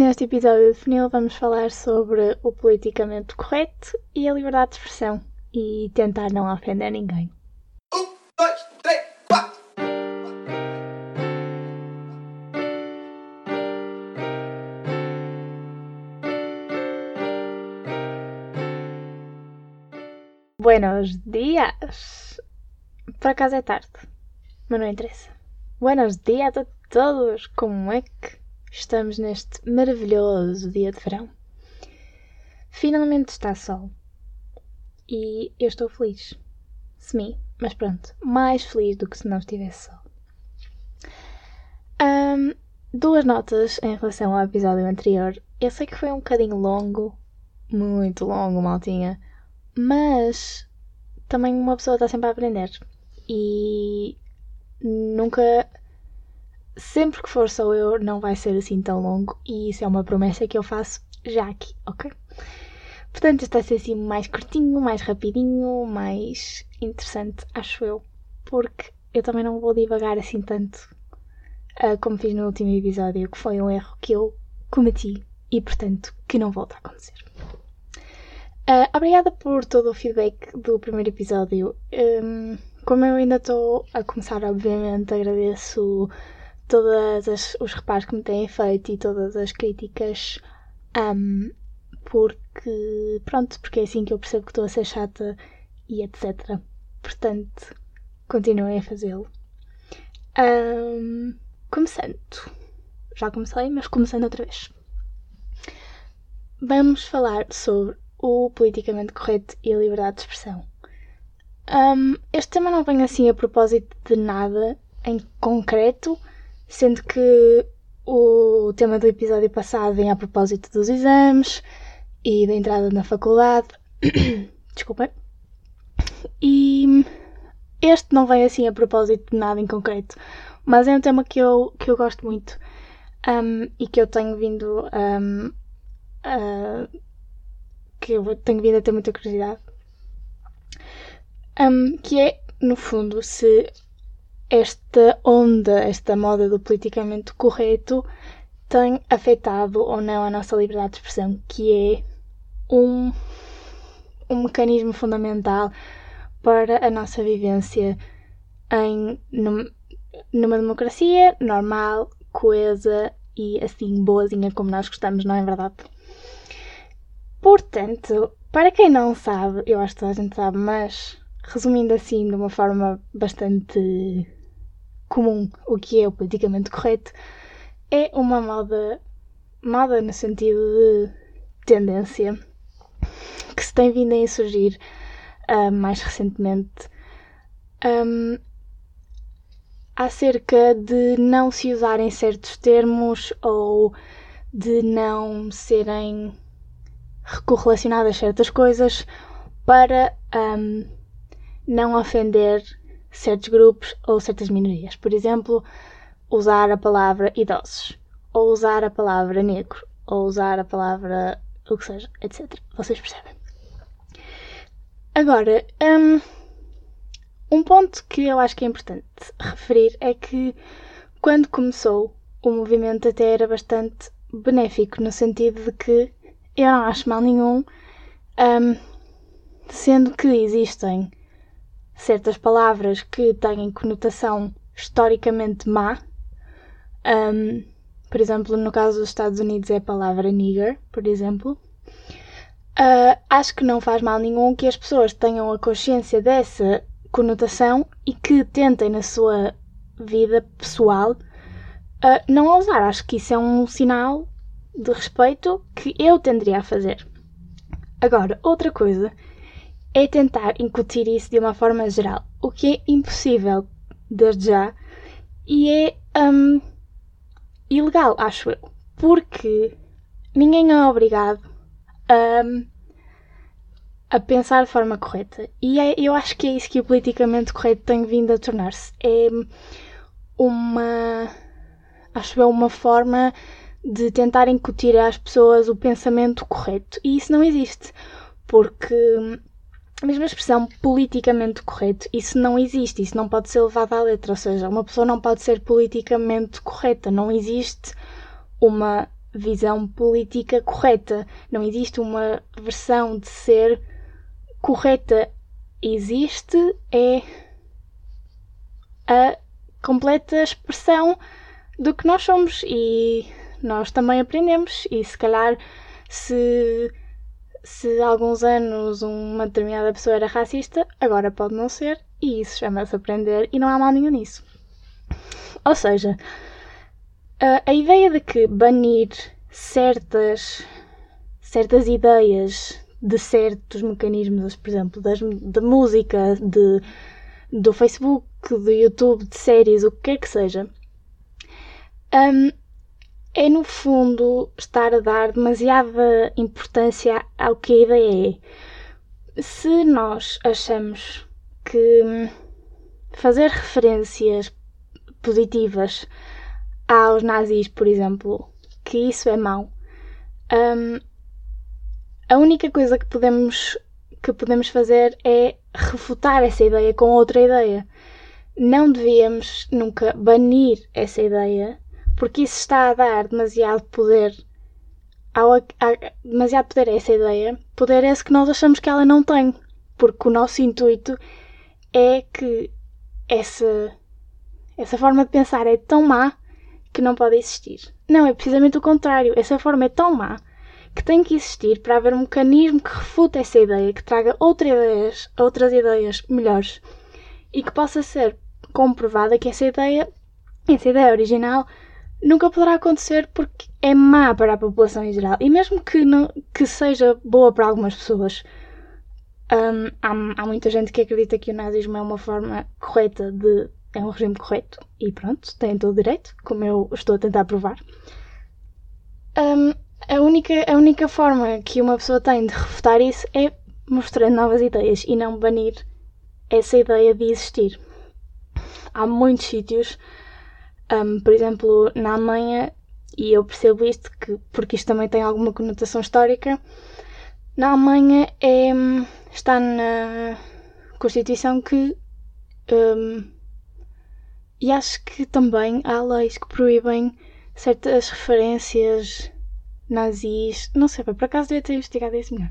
Neste episódio de Funil vamos falar sobre o politicamente correto e a liberdade de expressão e tentar não ofender ninguém. Um, dois, três, quatro. Buenos dias! Por acaso é tarde, mas não interessa. Buenos dias a todos! Como é que estamos neste maravilhoso dia de verão? Finalmente está sol e eu estou feliz. Semi, mas pronto, mais feliz do que se não estivesse sol. Ahm, duas notas em relação ao episódio anterior. Eu sei que foi um bocadinho longo, muito longo, maltinha, mas também uma pessoa está sempre a aprender e nunca, sempre que for só eu, não vai ser assim tão longo e isso é uma promessa que eu faço já aqui, ok? Portanto, este vai ser assim mais curtinho, mais rapidinho, mais interessante, acho eu, porque eu também não vou divagar assim tanto ah, como fiz no último episódio, que foi um erro que eu cometi e, portanto, que não volta a acontecer. Ah, obrigada por todo o feedback do primeiro episódio. Hum, como eu ainda estou a começar, obviamente, agradeço todos os reparos que me têm feito e todas as críticas. hum, porque, pronto, porque é assim que eu percebo que estou a ser chata e etc. Portanto, continuem a fazê-lo. Hum, começando. Já comecei, mas começando outra vez. Vamos falar sobre o politicamente correto e a liberdade de expressão. Hum, este tema não vem assim a propósito de nada em concreto, sendo que o tema do episódio passado vem a propósito dos exames e da entrada na faculdade. Desculpem. E este não vem assim a propósito de nada em concreto, mas é um tema que eu, que eu gosto muito hum, e que eu tenho vindo hum, a que eu tenho vindo a ter muita curiosidade, um, que é, no fundo, se esta onda, esta moda do politicamente correto tem afetado ou não a nossa liberdade de expressão, que é um, um mecanismo fundamental para a nossa vivência em, num, numa democracia normal, coesa e assim boazinha como nós gostamos, não é verdade? Portanto, para quem não sabe, eu acho que toda a gente sabe, mas resumindo assim de uma forma bastante comum o que é o politicamente correto, é uma moda, moda no sentido de tendência, que se tem vindo a insurgir uh, mais recentemente um, acerca de não se usarem certos termos ou de não serem correlacionadas certas coisas para um, não ofender certos grupos ou certas minorias. Por exemplo, usar a palavra idosos, ou usar a palavra negro, ou usar a palavra o que seja, etc. Vocês percebem? Agora, um, um ponto que eu acho que é importante referir é que quando começou o movimento até era bastante benéfico, no sentido de que eu não acho mal nenhum, um, sendo que existem certas palavras que têm conotação historicamente má. Um, por exemplo, no caso dos Estados Unidos é a palavra nigger, por exemplo. Uh, acho que não faz mal nenhum que as pessoas tenham a consciência dessa conotação e que tentem na sua vida pessoal uh, não a usar. Acho que isso é um sinal de respeito que eu tenderia a fazer. Agora, outra coisa é tentar incutir isso de uma forma geral, o que é impossível desde já e é um, ilegal, acho eu, porque ninguém é obrigado a, a pensar de forma correta. E é, eu acho que é isso que o politicamente correto tem vindo a tornar-se. É uma. Acho eu uma forma de tentar incutir às pessoas o pensamento correto. E isso não existe. Porque a mesma expressão politicamente correto, isso não existe, isso não pode ser levado à letra. Ou seja, uma pessoa não pode ser politicamente correta. Não existe uma visão política correta. Não existe uma versão de ser correta. Existe é a completa expressão do que nós somos e nós também aprendemos e se calhar se se há alguns anos uma determinada pessoa era racista, agora pode não ser, e isso chama-se aprender, e não há mal nenhum nisso. Ou seja, a, a ideia de que banir certas, certas ideias de certos mecanismos, por exemplo, das, de música, de, do Facebook, do YouTube, de séries, o que quer que seja, um, é no fundo estar a dar demasiada importância ao que a ideia é. Se nós achamos que fazer referências positivas aos nazis, por exemplo, que isso é mau, um, a única coisa que podemos, que podemos fazer é refutar essa ideia com outra ideia. Não devíamos nunca banir essa ideia porque isso está a dar demasiado poder ao, a, demasiado poder a essa ideia, poder esse que nós achamos que ela não tem, porque o nosso intuito é que essa, essa forma de pensar é tão má que não pode existir. Não, é precisamente o contrário. Essa forma é tão má que tem que existir para haver um mecanismo que refuta essa ideia, que traga outras ideias, outras ideias melhores e que possa ser comprovada que essa ideia, essa ideia original, nunca poderá acontecer porque é má para a população em geral. E mesmo que, não, que seja boa para algumas pessoas, um, há, há muita gente que acredita que o nazismo é uma forma correta de. é um regime correto. E pronto, tem todo o direito, como eu estou a tentar provar. Um, a, única, a única forma que uma pessoa tem de refutar isso é mostrando novas ideias e não banir essa ideia de existir. Há muitos sítios um, por exemplo, na Alemanha, e eu percebo isto que, porque isto também tem alguma conotação histórica, na Alemanha é, está na Constituição que. Um, e acho que também há leis que proíbem certas referências nazis. Não sei, por acaso devia ter investigado isso melhor.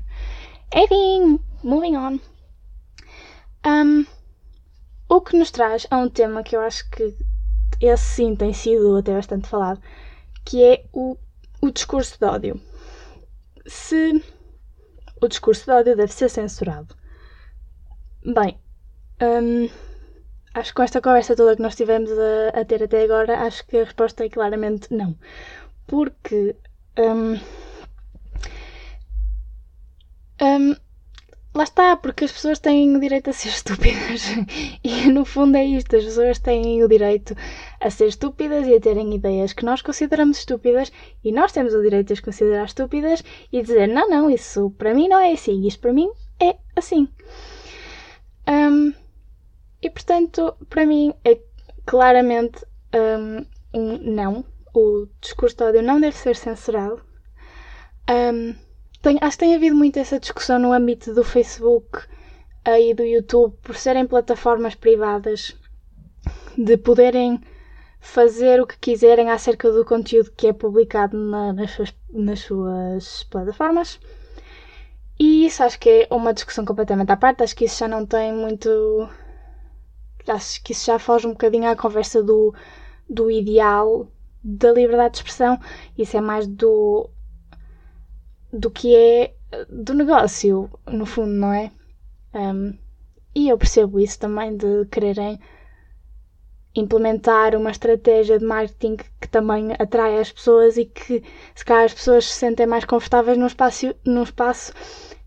Enfim, moving on. Um, o que nos traz a um tema que eu acho que esse sim tem sido até bastante falado, que é o, o discurso de ódio. Se o discurso de ódio deve ser censurado. Bem, hum, acho que com esta conversa toda que nós tivemos a, a, ter até agora, acho que a resposta é claramente não. Porque. Hum, hum, Lá está, porque as pessoas têm o direito a ser estúpidas. E no fundo é isto: as pessoas têm o direito a ser estúpidas e a terem ideias que nós consideramos estúpidas, e nós temos o direito de as considerar estúpidas e dizer: não, não, isso para mim não é assim, isto para mim é assim. Um, e portanto, para mim é claramente um, um não. O discurso de ódio não deve ser censurado. Um, tem, acho que tem havido muito essa discussão no âmbito do Facebook e do YouTube por serem plataformas privadas de poderem fazer o que quiserem acerca do conteúdo que é publicado na, nas, suas, nas suas plataformas. E isso acho que é uma discussão completamente à parte. Acho que isso já não tem muito. Acho que isso já foge um bocadinho à conversa do, do ideal da liberdade de expressão. Isso é mais do do que é do negócio, no fundo, não é? Um, e eu percebo isso também de quererem implementar uma estratégia de marketing que também atrai as pessoas e que se calhar as pessoas se sentem mais confortáveis num espaço, num espaço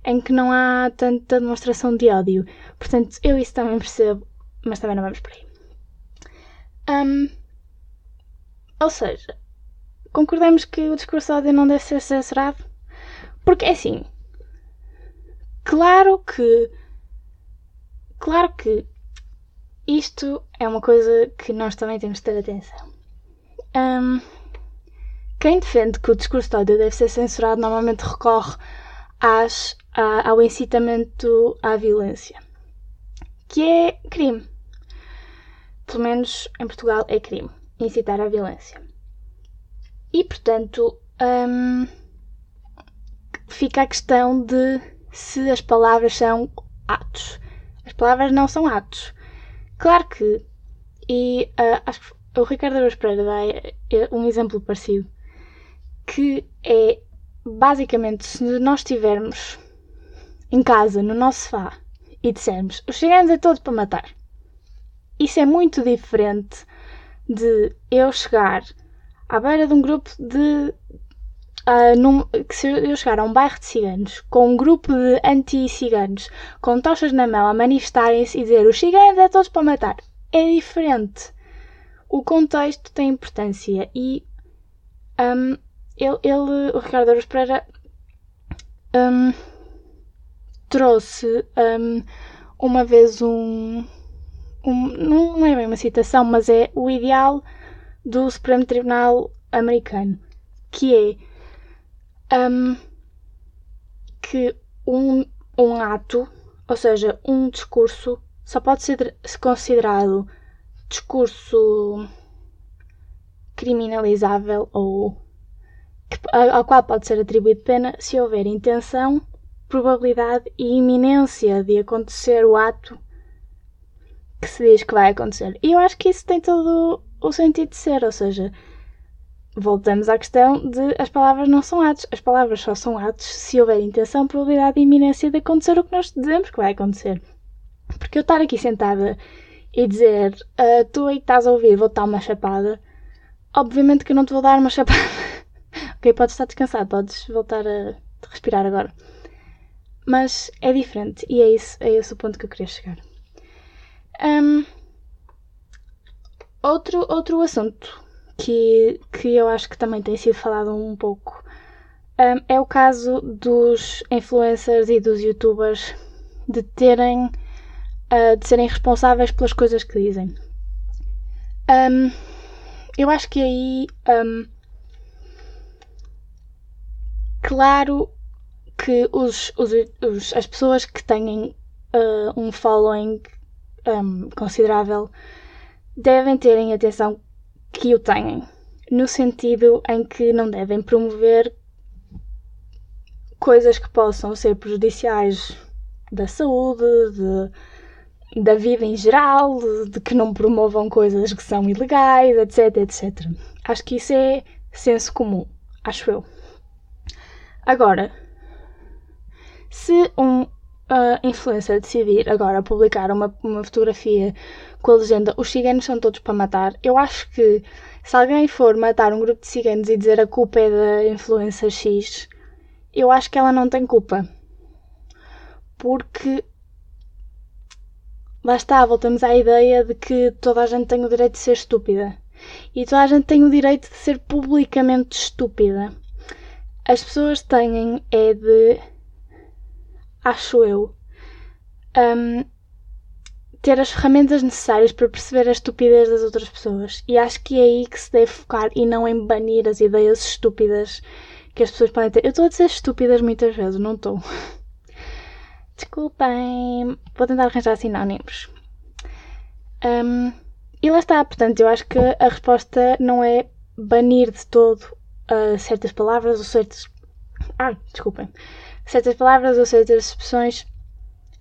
em que não há tanta demonstração de ódio. Portanto, eu isso também percebo, mas também não vamos por aí. Um, ou seja, concordamos que o discurso de ódio não deve ser censurado? Porque é assim, claro que. Claro que isto é uma coisa que nós também temos de ter atenção. Um, quem defende que o discurso de ódio deve ser censurado normalmente recorre às, à, ao incitamento à violência, que é crime. Pelo menos em Portugal é crime incitar à violência. E portanto, hum, fica a questão de se as palavras são atos. As palavras não são atos. Claro que, e uh, acho que o Ricardo Araújo Pereira dá é, é um exemplo parecido, que é basicamente se nós estivermos em casa, no nosso sofá, e dissermos os ciganos é todos para matar. Isso é muito diferente de eu chegar à beira de um grupo de. Uh, num, que se eu chegar a um bairro de ciganos com um grupo de anti-ciganos com tochas na mão a manifestarem-se e dizer os ciganos é todos para matar. É diferente. O contexto tem importância e um, ele, ele, o Ricardo Aros Pereira um, trouxe um, uma vez um, um, Não é bem uma citação, mas é o ideal do Supremo Tribunal americano, que é um, que um, um ato, ou seja, um discurso, só pode ser considerado discurso criminalizável ou ao qual pode ser atribuído pena se houver intenção probabilidade e iminência de acontecer o ato que se diz que vai acontecer. E eu acho que isso tem todo o sentido de ser, ou seja, voltamos à questão de as palavras não são atos, as palavras só são atos se houver intenção, probabilidade e iminência de acontecer o que nós dizemos que vai acontecer. Porque eu estar aqui sentada e dizer uh, tu aí estás a ouvir, vou dar uma chapada, obviamente que eu não te vou dar uma chapada. ok, podes estar descansado, podes voltar a respirar agora. Mas é diferente e é, isso, é esse o ponto que eu queria chegar. Um, outro, outro assunto que, que eu acho que também tem sido falado um pouco um, é o caso dos influencers e dos youtubers de terem uh, de serem responsáveis pelas coisas que dizem. Um, eu acho que aí claro que os, os, os, as pessoas que têm uh, um following um, considerável devem terem atenção que o têm, no sentido em que não devem promover coisas que possam ser prejudiciais da saúde, de, da vida em geral, de, que não promovam coisas que são ilegais, etc, etc. Acho que isso é senso comum, acho eu. Agora, se um uh, influencer decidir agora publicar uma, uma fotografia com a legenda Os ciganos são todos para matar, eu acho que se alguém for matar um grupo de ciganos e dizer a culpa é da influencer X, eu acho que ela não tem culpa. Porque lá está, voltamos à ideia de que toda a gente tem o direito de ser estúpida. E toda a gente tem o direito de ser publicamente estúpida. As pessoas têm é de acho eu, um, ter as ferramentas necessárias para perceber a estupidez das outras pessoas. E acho que é aí que se deve focar e não em banir as ideias estúpidas que as pessoas podem ter. Eu estou a dizer estúpidas muitas vezes, não estou. Desculpem, vou tentar arranjar sinónimos. Um, e lá está, portanto, eu acho que a resposta não é banir de todo uh, certas palavras ou certos. Ah, desculpem certas palavras ou certas expressões,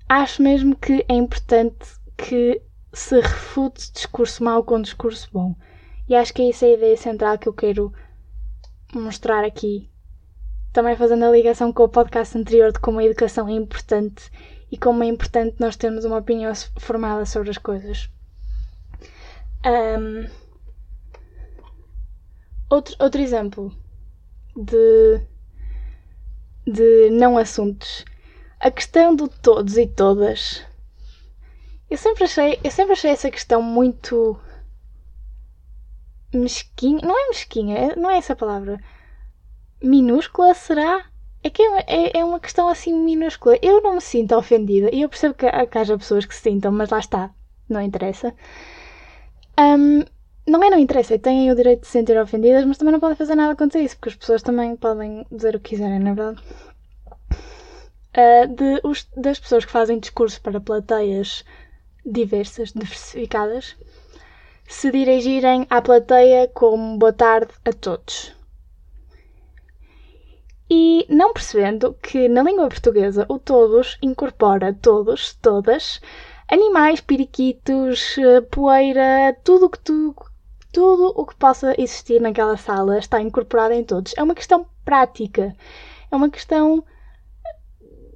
acho mesmo que é importante que se refute discurso mau com discurso bom. E acho que é essa a ideia central que eu quero mostrar aqui. Também fazendo a ligação com o podcast anterior de como a educação é importante e como é importante nós termos uma opinião formada sobre as coisas. Um, outro, outro exemplo de de não assuntos. A questão do todos e todas. Eu sempre achei, eu sempre achei essa questão muito mesquinha. Não é mesquinha, é, não é essa palavra. Minúscula, será? É que é, é, é uma questão assim minúscula. Eu não me sinto ofendida. E eu percebo que, que haja pessoas que se sintam, mas lá está. Não interessa. Um, não é não interessa, têm o direito de se sentir ofendidas, mas também não podem fazer nada contra isso, porque as pessoas também podem dizer o que quiserem, na é verdade. Uh, de, os, das pessoas que fazem discursos para plateias diversas, diversificadas, se dirigirem à plateia como boa tarde a todos. não percebendo que na língua portuguesa o todos incorpora todos, todas, animais, periquitos, poeira, tudo o que tu, tudo o que possa existir naquela sala está incorporado em todos. É uma questão prática. É uma questão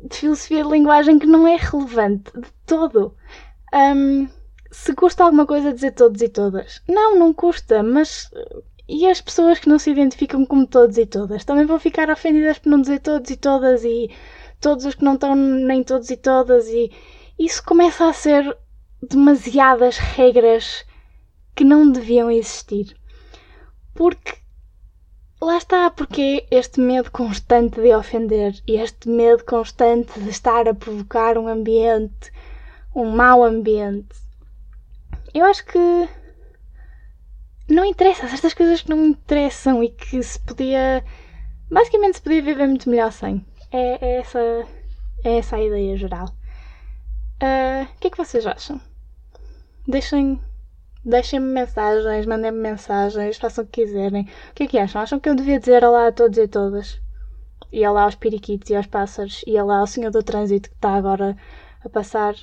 de filosofia de linguagem que não é relevante de todo. Um, se custa alguma coisa dizer todos e todas? Não, não custa, mas. E as pessoas que não se identificam como todos e todas? Também vão ficar ofendidas por não dizer todos e todas e todos os que não estão nem todos e todas e isso começa a ser demasiadas regras que não deviam existir. Porque lá está, porque este medo constante de ofender e este medo constante de estar a provocar um ambiente, um mau ambiente. Eu acho que não interessa, estas coisas que não interessam e que se podia. Basicamente se podia viver muito melhor sem. É, é essa, é essa a ideia geral. Uh, o que é que vocês acham? Deixem Deixem-me mensagens, mandem-me mensagens, façam o que quiserem. O que é que acham? Acham que eu devia dizer olá a todos e todas? E olá aos periquitos e aos pássaros? E olá ao senhor do trânsito que está agora a passar?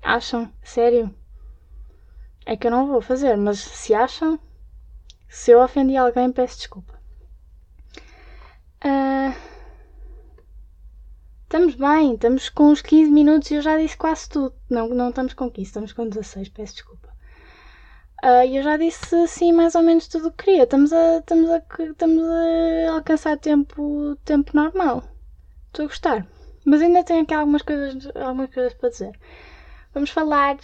Acham? Sério? É que eu não vou fazer, mas se acham, se eu ofendi alguém, peço desculpa. Uh, estamos bem, estamos com uns 15 minutos e eu já disse quase tudo. Não, não estamos com 15, estamos com 16, peço desculpa. Uh, eu já disse assim mais ou menos tudo o que queria. Estamos a, estamos a, estamos a alcançar tempo, tempo normal. Estou a gostar. Mas ainda tenho aqui algumas coisas, algumas coisas para dizer. Vamos falar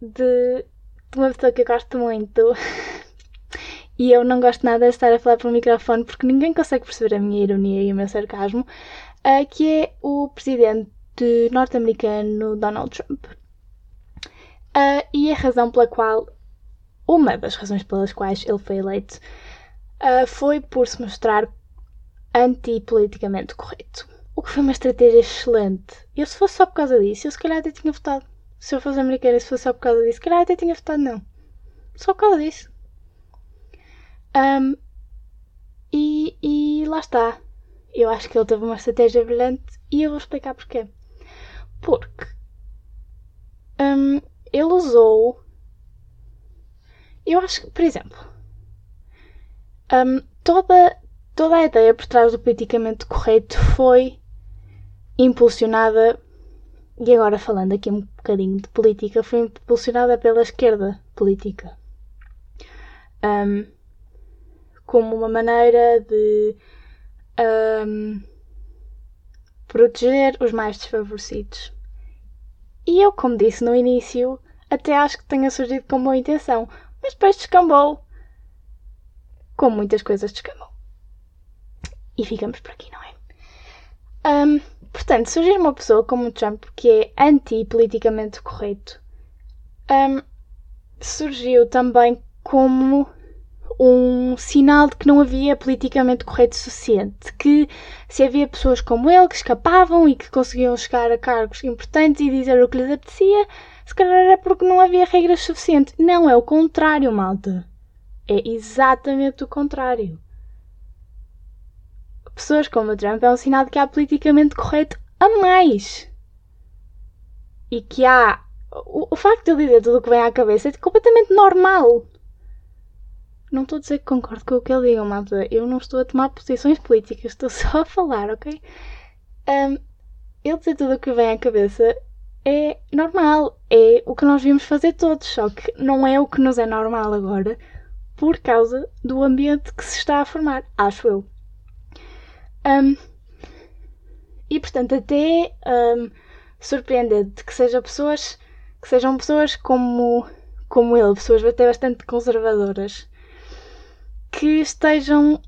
de, de uma pessoa que eu gosto muito. e eu não gosto nada de estar a falar para o microfone porque ninguém consegue perceber a minha ironia e o meu sarcasmo. Uh, que é o presidente norte-americano Donald Trump. Uh, e a razão pela qual uma das razões pelas quais ele foi eleito uh, foi por se mostrar antipoliticamente correto. O que foi uma estratégia excelente. Eu, se fosse só por causa disso, eu se calhar até tinha votado. Se eu fosse americana e se fosse só por causa disso, se calhar até tinha votado não. Só por causa disso. Um, e, e lá está. Eu acho que ele teve uma estratégia brilhante e eu vou explicar porquê. Porque um, ele usou eu acho que, por exemplo, um, toda, toda a ideia por trás do politicamente correto foi impulsionada, e agora falando aqui um bocadinho de política, foi impulsionada pela esquerda política. Um, como uma maneira de um, proteger os mais desfavorecidos. E eu, como disse no início, até acho que tenha surgido com boa intenção, mas depois descambou. Como muitas coisas descambou. E ficamos por aqui, não é? Um, portanto, surgir uma pessoa como o Trump que é anti-politicamente correto um, surgiu também como um sinal de que não havia politicamente correto suficiente. Que se havia pessoas como ele que escapavam e que conseguiam chegar a cargos importantes e dizer o que lhes apetecia, se calhar era porque não havia regras suficientes. Não, é o contrário, malta. É exatamente o contrário. Pessoas como o Trump é um sinal de que há politicamente correto a mais. E que há. O, o facto de ele dizer tudo o que vem à cabeça é completamente normal. Não estou a dizer que concordo com o que ele diga, malta. Eu não estou a tomar posições políticas, estou só a falar, ok? Um, ele dizer tudo o que vem à cabeça é normal, é o que nós devíamos fazer todos, só que não é o que nos é normal agora por causa do ambiente que se está a formar, acho eu. Um, e portanto, até um, surpreendente que seja pessoas que sejam pessoas como, como ele, pessoas até bastante conservadoras, que estejam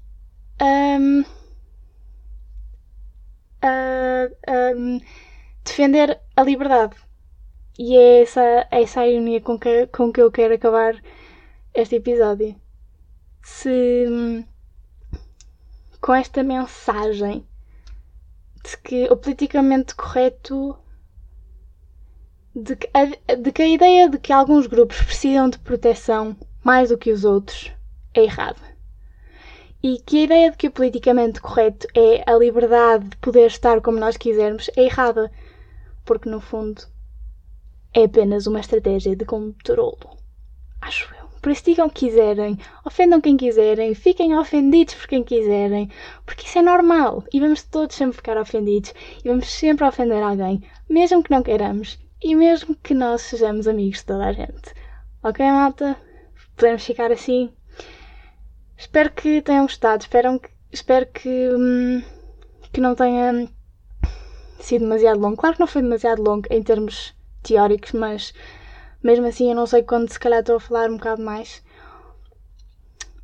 um, a, um, defender a liberdade. E é essa, é essa a ironia com que, com que eu quero acabar este episódio. Se com esta mensagem de que o politicamente correto de que, a, de que a ideia de que alguns grupos precisam de proteção mais do que os outros é errada. e que a ideia de que o politicamente correto é a liberdade de poder estar como nós quisermos é errada, porque no fundo é apenas uma estratégia de controlo. Acho eu. Por isso digam o que quiserem, ofendam quem quiserem, fiquem ofendidos por quem quiserem, porque isso é normal e vamos todos sempre ficar ofendidos e vamos sempre ofender alguém, mesmo que não queiramos e mesmo que nós sejamos amigos de toda a gente. Ok, malta? Podemos ficar assim? Espero que tenham gostado, espero que, espero que, hum, que não tenha sido demasiado longo. Claro que não foi demasiado longo em termos teóricos, mas mesmo assim, eu não sei quando, se calhar estou a falar um bocado mais.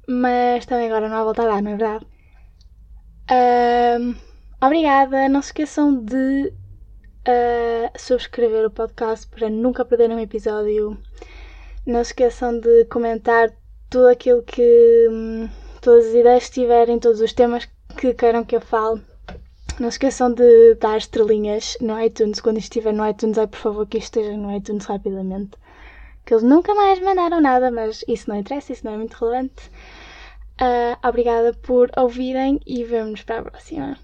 Mas também agora não há volta a dar, não é verdade? Obrigada. Não se esqueçam de uh, subscrever o podcast para nunca perderem um episódio. Não se esqueçam de comentar tudo aquilo que. Um, todas as ideias que tiverem, todos os temas que queiram que eu fale. Não se esqueçam de dar estrelinhas no iTunes. Quando estiver no iTunes, ai por favor que esteja no iTunes rapidamente que eles nunca mais mandaram nada, mas isso não interessa, isso não é muito relevante. Uh, obrigada por ouvirem e vemo-nos para a próxima.